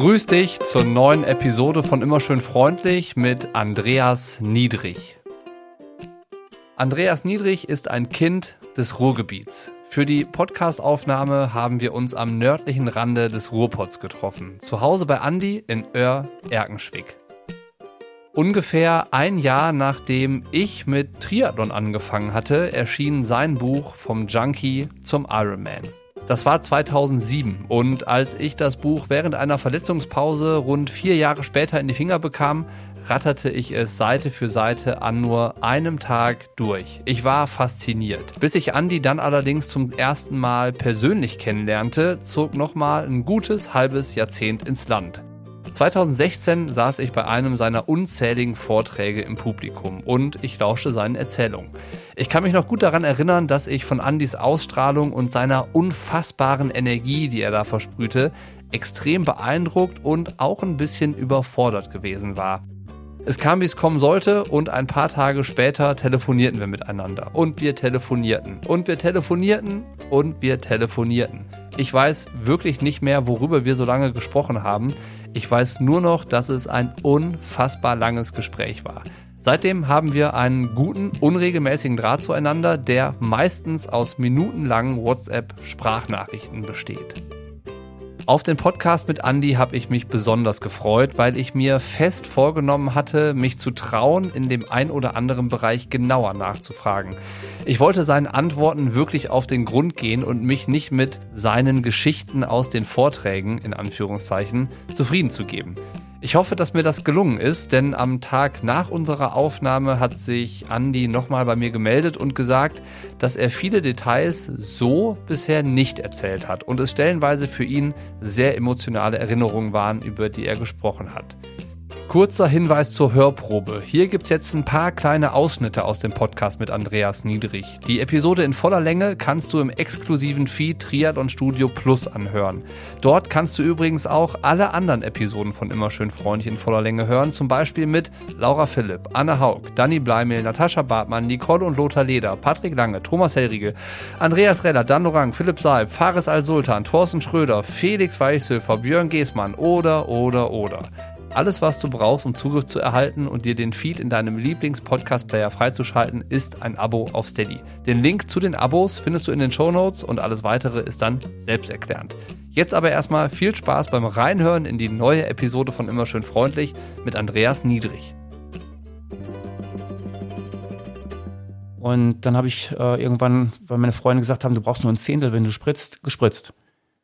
Grüß dich zur neuen Episode von Immer schön freundlich mit Andreas Niedrig. Andreas Niedrig ist ein Kind des Ruhrgebiets. Für die Podcastaufnahme haben wir uns am nördlichen Rande des Ruhrpots getroffen, zu Hause bei Andi in Oer-Erkenschwick. Ungefähr ein Jahr nachdem ich mit Triathlon angefangen hatte, erschien sein Buch vom Junkie zum Ironman. Das war 2007 und als ich das Buch während einer Verletzungspause rund vier Jahre später in die Finger bekam, ratterte ich es Seite für Seite an nur einem Tag durch. Ich war fasziniert. Bis ich Andy dann allerdings zum ersten Mal persönlich kennenlernte, zog nochmal ein gutes halbes Jahrzehnt ins Land. 2016 saß ich bei einem seiner unzähligen Vorträge im Publikum und ich lauschte seinen Erzählungen. Ich kann mich noch gut daran erinnern, dass ich von Andys Ausstrahlung und seiner unfassbaren Energie, die er da versprühte, extrem beeindruckt und auch ein bisschen überfordert gewesen war. Es kam, wie es kommen sollte, und ein paar Tage später telefonierten wir miteinander. Und wir telefonierten. Und wir telefonierten. Und wir telefonierten. Ich weiß wirklich nicht mehr, worüber wir so lange gesprochen haben. Ich weiß nur noch, dass es ein unfassbar langes Gespräch war. Seitdem haben wir einen guten, unregelmäßigen Draht zueinander, der meistens aus minutenlangen WhatsApp-Sprachnachrichten besteht. Auf den Podcast mit Andy habe ich mich besonders gefreut, weil ich mir fest vorgenommen hatte, mich zu trauen, in dem ein oder anderen Bereich genauer nachzufragen. Ich wollte seinen Antworten wirklich auf den Grund gehen und mich nicht mit seinen Geschichten aus den Vorträgen, in Anführungszeichen, zufrieden zu geben. Ich hoffe, dass mir das gelungen ist, denn am Tag nach unserer Aufnahme hat sich Andy nochmal bei mir gemeldet und gesagt, dass er viele Details so bisher nicht erzählt hat und es stellenweise für ihn sehr emotionale Erinnerungen waren, über die er gesprochen hat. Kurzer Hinweis zur Hörprobe. Hier gibt's jetzt ein paar kleine Ausschnitte aus dem Podcast mit Andreas Niedrig. Die Episode in voller Länge kannst du im exklusiven Feed Triathlon Studio Plus anhören. Dort kannst du übrigens auch alle anderen Episoden von Immer schön freundlich in voller Länge hören, zum Beispiel mit Laura Philipp, Anne Haug, Danny Bleimel, Natascha Bartmann, Nicole und Lothar Leder, Patrick Lange, Thomas Hellriegel, Andreas Reller, Dan Lorang, Philipp Saib, Fares Al-Sultan, Thorsten Schröder, Felix Weichshöfer, Björn Geßmann oder, oder, oder. Alles, was du brauchst, um Zugriff zu erhalten und dir den Feed in deinem Lieblings-Podcast-Player freizuschalten, ist ein Abo auf Steady. Den Link zu den Abos findest du in den Show Notes und alles weitere ist dann selbsterklärend. Jetzt aber erstmal viel Spaß beim Reinhören in die neue Episode von Immer schön freundlich mit Andreas Niedrig. Und dann habe ich äh, irgendwann, weil meine Freunde gesagt haben, du brauchst nur ein Zehntel, wenn du spritzt, gespritzt.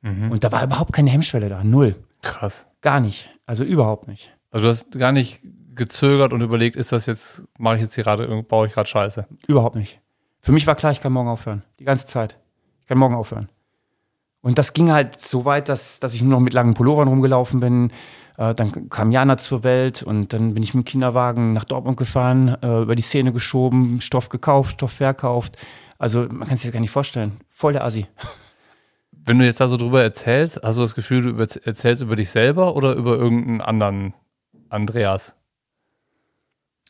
Mhm. Und da war überhaupt keine Hemmschwelle da, null. Krass. Gar nicht. Also überhaupt nicht. Also du hast gar nicht gezögert und überlegt, ist das jetzt, mache ich jetzt hier gerade, baue ich gerade Scheiße? Überhaupt nicht. Für mich war klar, ich kann morgen aufhören. Die ganze Zeit. Ich kann morgen aufhören. Und das ging halt so weit, dass, dass ich nur noch mit langen Pullovern rumgelaufen bin. Äh, dann kam Jana zur Welt und dann bin ich mit dem Kinderwagen nach Dortmund gefahren, äh, über die Szene geschoben, Stoff gekauft, Stoff verkauft. Also man kann sich das gar nicht vorstellen. Voll der Assi. Wenn du jetzt da so drüber erzählst, hast du das Gefühl, du erzählst über dich selber oder über irgendeinen anderen Andreas?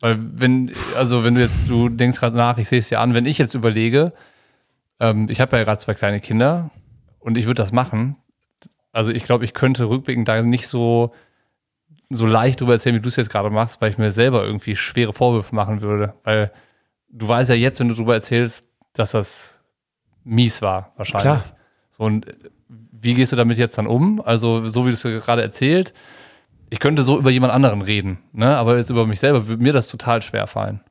Weil wenn, also wenn du jetzt, du denkst gerade nach, ich sehe es ja an, wenn ich jetzt überlege, ähm, ich habe ja gerade zwei kleine Kinder und ich würde das machen. Also ich glaube, ich könnte rückblickend da nicht so, so leicht drüber erzählen, wie du es jetzt gerade machst, weil ich mir selber irgendwie schwere Vorwürfe machen würde. Weil du weißt ja jetzt, wenn du drüber erzählst, dass das mies war, wahrscheinlich. Klar. So, und wie gehst du damit jetzt dann um? Also, so wie du es gerade erzählt, ich könnte so über jemand anderen reden, ne? aber jetzt über mich selber würde mir das total schwer fallen.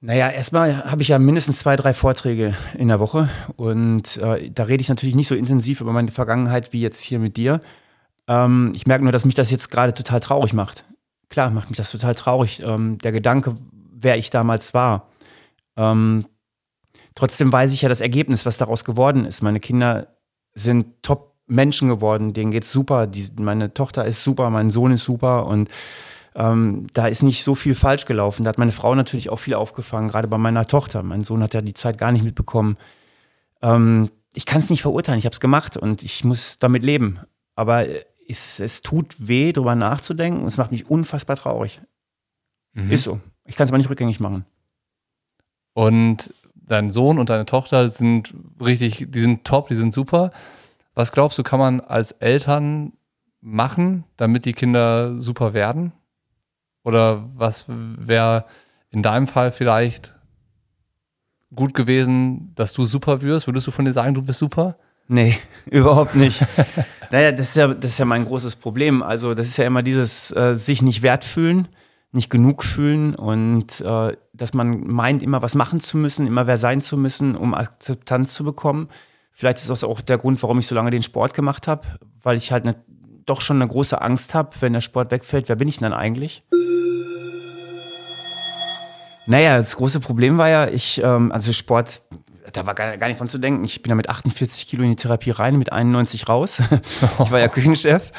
Naja, erstmal habe ich ja mindestens zwei, drei Vorträge in der Woche und äh, da rede ich natürlich nicht so intensiv über meine Vergangenheit wie jetzt hier mit dir. Ähm, ich merke nur, dass mich das jetzt gerade total traurig macht. Klar, macht mich das total traurig. Ähm, der Gedanke, wer ich damals war. Ähm, Trotzdem weiß ich ja das Ergebnis, was daraus geworden ist. Meine Kinder sind top Menschen geworden, denen geht's super. Die, meine Tochter ist super, mein Sohn ist super und ähm, da ist nicht so viel falsch gelaufen. Da hat meine Frau natürlich auch viel aufgefangen, gerade bei meiner Tochter. Mein Sohn hat ja die Zeit gar nicht mitbekommen. Ähm, ich kann es nicht verurteilen, ich habe es gemacht und ich muss damit leben. Aber es, es tut weh, darüber nachzudenken und es macht mich unfassbar traurig. Mhm. Ist so. Ich kann es aber nicht rückgängig machen. Und dein Sohn und deine Tochter sind richtig, die sind top, die sind super. Was glaubst du, kann man als Eltern machen, damit die Kinder super werden? Oder was wäre in deinem Fall vielleicht gut gewesen, dass du super wirst? Würdest du von dir sagen, du bist super? Nee, überhaupt nicht. naja, das ist, ja, das ist ja mein großes Problem. Also, das ist ja immer dieses äh, sich nicht wert fühlen, nicht genug fühlen und äh, dass man meint, immer was machen zu müssen, immer wer sein zu müssen, um Akzeptanz zu bekommen. Vielleicht ist das auch der Grund, warum ich so lange den Sport gemacht habe, weil ich halt ne, doch schon eine große Angst habe, wenn der Sport wegfällt, wer bin ich denn dann eigentlich? Naja, das große Problem war ja, ich, ähm, also Sport, da war gar, gar nicht dran zu denken. Ich bin ja mit 48 Kilo in die Therapie rein, mit 91 raus. ich war ja Küchenchef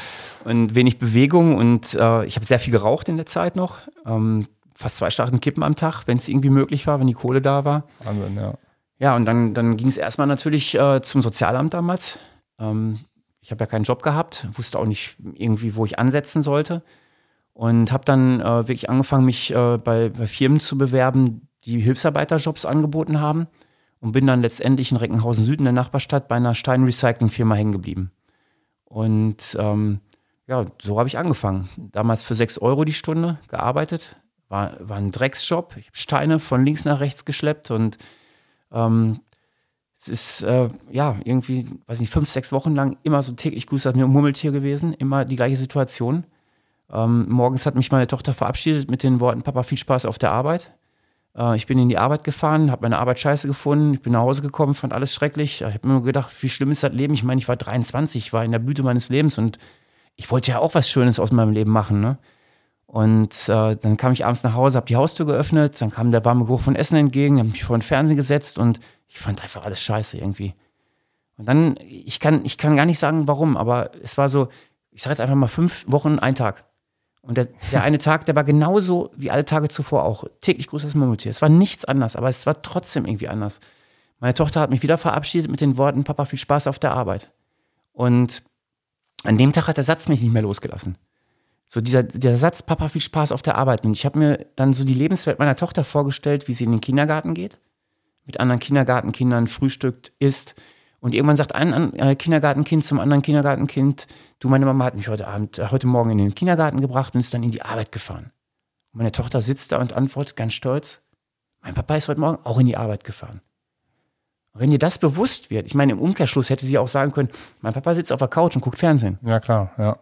und wenig Bewegung und äh, ich habe sehr viel geraucht in der Zeit noch. Ähm, fast zwei Schachteln Kippen am Tag, wenn es irgendwie möglich war, wenn die Kohle da war. Wahnsinn, ja. Ja, und dann, dann ging es erstmal natürlich äh, zum Sozialamt damals. Ähm, ich habe ja keinen Job gehabt, wusste auch nicht irgendwie, wo ich ansetzen sollte. Und habe dann äh, wirklich angefangen, mich äh, bei, bei Firmen zu bewerben, die Hilfsarbeiterjobs angeboten haben. Und bin dann letztendlich in Reckenhausen Süden, der Nachbarstadt, bei einer Steinrecycling-Firma hängen geblieben. Und ähm, ja, so habe ich angefangen. Damals für sechs Euro die Stunde gearbeitet. War, war ein Drecksjob. Ich habe Steine von links nach rechts geschleppt und ähm, es ist äh, ja irgendwie, weiß nicht, fünf, sechs Wochen lang immer so täglich grüßt mir Murmeltier gewesen, immer die gleiche Situation. Ähm, morgens hat mich meine Tochter verabschiedet mit den Worten: Papa, viel Spaß auf der Arbeit. Äh, ich bin in die Arbeit gefahren, habe meine Arbeit scheiße gefunden, ich bin nach Hause gekommen, fand alles schrecklich. Ich habe mir gedacht, wie schlimm ist das Leben? Ich meine, ich war 23, war in der Blüte meines Lebens und ich wollte ja auch was Schönes aus meinem Leben machen. Ne? Und äh, dann kam ich abends nach Hause, habe die Haustür geöffnet, dann kam der warme Geruch von Essen entgegen, habe mich vor den Fernseher gesetzt und ich fand einfach alles scheiße irgendwie. Und dann, ich kann, ich kann gar nicht sagen, warum, aber es war so, ich sage jetzt einfach mal fünf Wochen, ein Tag. Und der, der eine Tag, der war genauso wie alle Tage zuvor auch. Täglich grüßt das Murmeltier. Es war nichts anders, aber es war trotzdem irgendwie anders. Meine Tochter hat mich wieder verabschiedet mit den Worten, Papa, viel Spaß auf der Arbeit. Und an dem Tag hat der Satz mich nicht mehr losgelassen. So dieser, dieser Satz, Papa, viel Spaß auf der Arbeit. Und ich habe mir dann so die Lebenswelt meiner Tochter vorgestellt, wie sie in den Kindergarten geht, mit anderen Kindergartenkindern frühstückt, isst. Und irgendwann sagt ein äh, Kindergartenkind zum anderen Kindergartenkind, du, meine Mama hat mich heute Abend, äh, heute Morgen in den Kindergarten gebracht und ist dann in die Arbeit gefahren. Und meine Tochter sitzt da und antwortet ganz stolz, mein Papa ist heute Morgen auch in die Arbeit gefahren. Und wenn dir das bewusst wird, ich meine, im Umkehrschluss hätte sie auch sagen können, mein Papa sitzt auf der Couch und guckt Fernsehen. Ja, klar, ja.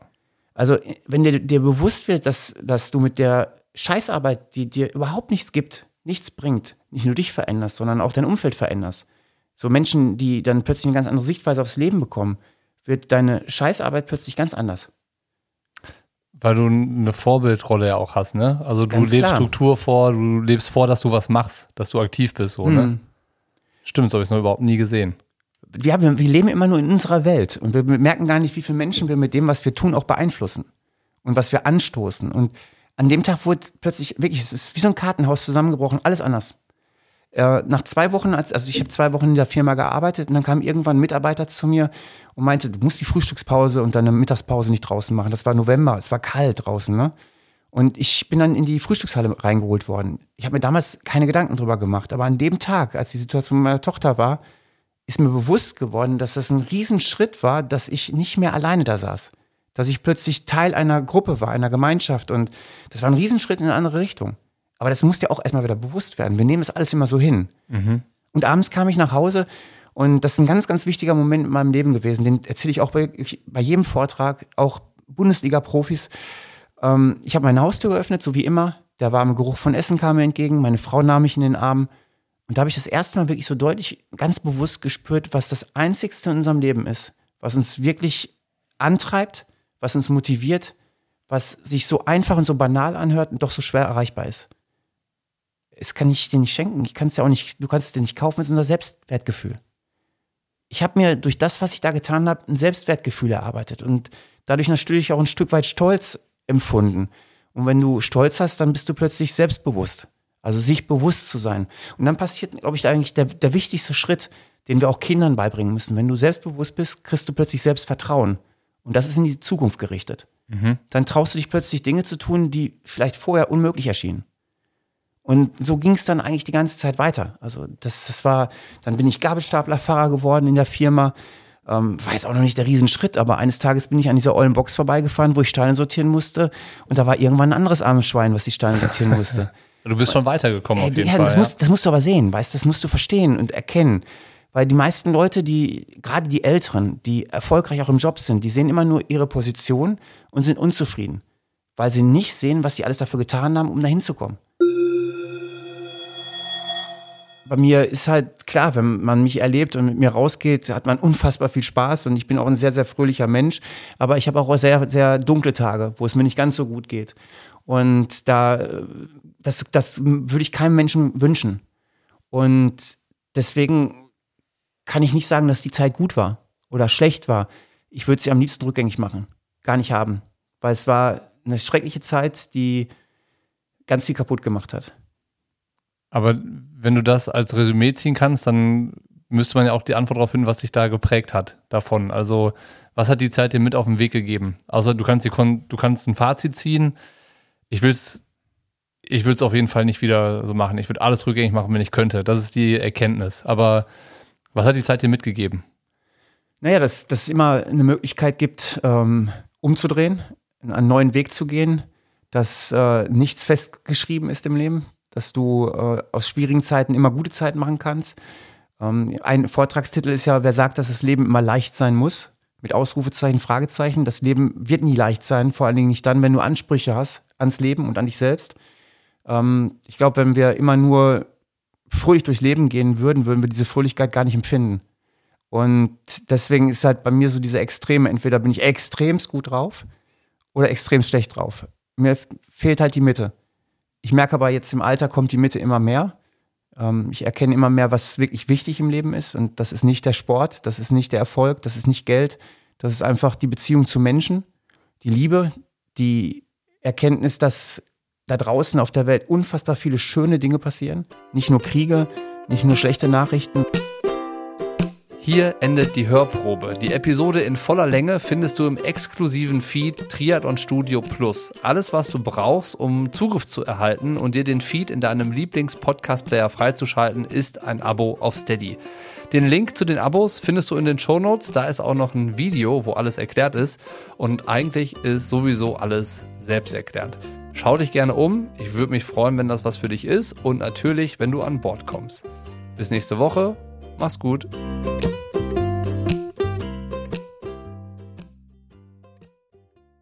Also, wenn dir, dir bewusst wird, dass, dass du mit der Scheißarbeit, die dir überhaupt nichts gibt, nichts bringt, nicht nur dich veränderst, sondern auch dein Umfeld veränderst. So Menschen, die dann plötzlich eine ganz andere Sichtweise aufs Leben bekommen, wird deine Scheißarbeit plötzlich ganz anders. Weil du eine Vorbildrolle ja auch hast, ne? Also du ganz lebst klar. Struktur vor, du lebst vor, dass du was machst, dass du aktiv bist, so, ne? mhm. ne? Stimmt, so habe ich es noch überhaupt nie gesehen wir, haben, wir leben immer nur in unserer Welt und wir merken gar nicht, wie viele Menschen wir mit dem, was wir tun, auch beeinflussen und was wir anstoßen. Und an dem Tag wurde plötzlich wirklich, es ist wie so ein Kartenhaus zusammengebrochen, alles anders. Äh, nach zwei Wochen, als, also ich habe zwei Wochen in der Firma gearbeitet und dann kam irgendwann ein Mitarbeiter zu mir und meinte, du musst die Frühstückspause und deine Mittagspause nicht draußen machen. Das war November, es war kalt draußen, ne? Und ich bin dann in die Frühstückshalle reingeholt worden. Ich habe mir damals keine Gedanken drüber gemacht, aber an dem Tag, als die Situation meiner Tochter war, ist mir bewusst geworden, dass das ein Riesenschritt war, dass ich nicht mehr alleine da saß. Dass ich plötzlich Teil einer Gruppe war, einer Gemeinschaft. Und das war ein Riesenschritt in eine andere Richtung. Aber das musste ja auch erstmal wieder bewusst werden. Wir nehmen das alles immer so hin. Mhm. Und abends kam ich nach Hause und das ist ein ganz, ganz wichtiger Moment in meinem Leben gewesen. Den erzähle ich auch bei, bei jedem Vortrag, auch Bundesliga-Profis. Ähm, ich habe meine Haustür geöffnet, so wie immer. Der warme Geruch von Essen kam mir entgegen. Meine Frau nahm mich in den Arm. Und da habe ich das erste Mal wirklich so deutlich, ganz bewusst gespürt, was das Einzigste in unserem Leben ist, was uns wirklich antreibt, was uns motiviert, was sich so einfach und so banal anhört und doch so schwer erreichbar ist. Es kann ich dir nicht schenken, ich kann es ja auch nicht, du kannst es dir nicht kaufen, es ist unser Selbstwertgefühl. Ich habe mir durch das, was ich da getan habe, ein Selbstwertgefühl erarbeitet und dadurch natürlich auch ein Stück weit Stolz empfunden. Und wenn du Stolz hast, dann bist du plötzlich selbstbewusst. Also sich bewusst zu sein. Und dann passiert, glaube ich, eigentlich der, der wichtigste Schritt, den wir auch Kindern beibringen müssen. Wenn du selbstbewusst bist, kriegst du plötzlich Selbstvertrauen. Und das ist in die Zukunft gerichtet. Mhm. Dann traust du dich plötzlich Dinge zu tun, die vielleicht vorher unmöglich erschienen. Und so ging es dann eigentlich die ganze Zeit weiter. Also das, das war, dann bin ich Gabelstaplerfahrer geworden in der Firma. Ähm, war jetzt auch noch nicht der Riesenschritt, aber eines Tages bin ich an dieser ollen Box vorbeigefahren, wo ich Steine sortieren musste. Und da war irgendwann ein anderes armes Schwein, was die Steine sortieren musste. du bist schon weitergekommen Ey, auf jeden ja, Fall. das, ja? musst, das musst du aber sehen, weißt du, das musst du verstehen und erkennen. Weil die meisten Leute, die, gerade die Älteren, die erfolgreich auch im Job sind, die sehen immer nur ihre Position und sind unzufrieden. Weil sie nicht sehen, was sie alles dafür getan haben, um dahin zu kommen. Bei mir ist halt klar, wenn man mich erlebt und mit mir rausgeht, hat man unfassbar viel Spaß und ich bin auch ein sehr, sehr fröhlicher Mensch. Aber ich habe auch sehr, sehr dunkle Tage, wo es mir nicht ganz so gut geht. Und da, das, das würde ich keinem Menschen wünschen. Und deswegen kann ich nicht sagen, dass die Zeit gut war oder schlecht war. Ich würde sie am liebsten rückgängig machen. Gar nicht haben. Weil es war eine schreckliche Zeit, die ganz viel kaputt gemacht hat. Aber wenn du das als Resümee ziehen kannst, dann müsste man ja auch die Antwort darauf finden, was sich da geprägt hat davon. Also, was hat die Zeit dir mit auf den Weg gegeben? Außer du kannst, die Kon du kannst ein Fazit ziehen. Ich will es ich will's auf jeden Fall nicht wieder so machen. Ich würde alles rückgängig machen, wenn ich könnte. Das ist die Erkenntnis. Aber was hat die Zeit dir mitgegeben? Naja, dass, dass es immer eine Möglichkeit gibt, ähm, umzudrehen, einen neuen Weg zu gehen, dass äh, nichts festgeschrieben ist im Leben, dass du äh, aus schwierigen Zeiten immer gute Zeiten machen kannst. Ähm, ein Vortragstitel ist ja, wer sagt, dass das Leben immer leicht sein muss, mit Ausrufezeichen, Fragezeichen. Das Leben wird nie leicht sein, vor allen Dingen nicht dann, wenn du Ansprüche hast ans Leben und an dich selbst. Ähm, ich glaube, wenn wir immer nur fröhlich durchs Leben gehen würden, würden wir diese Fröhlichkeit gar nicht empfinden. Und deswegen ist halt bei mir so diese Extreme, entweder bin ich extremst gut drauf oder extrem schlecht drauf. Mir fehlt halt die Mitte. Ich merke aber jetzt im Alter kommt die Mitte immer mehr. Ähm, ich erkenne immer mehr, was wirklich wichtig im Leben ist. Und das ist nicht der Sport, das ist nicht der Erfolg, das ist nicht Geld. Das ist einfach die Beziehung zu Menschen, die Liebe, die Erkenntnis, dass da draußen auf der Welt unfassbar viele schöne Dinge passieren. Nicht nur Kriege, nicht nur schlechte Nachrichten. Hier endet die Hörprobe. Die Episode in voller Länge findest du im exklusiven Feed Triathlon Studio Plus. Alles, was du brauchst, um Zugriff zu erhalten und dir den Feed in deinem Lieblings-Podcast-Player freizuschalten, ist ein Abo auf Steady. Den Link zu den Abos findest du in den Shownotes. Da ist auch noch ein Video, wo alles erklärt ist. Und eigentlich ist sowieso alles selbsterklärend. Schau dich gerne um. Ich würde mich freuen, wenn das was für dich ist. Und natürlich, wenn du an Bord kommst. Bis nächste Woche. Mach's gut.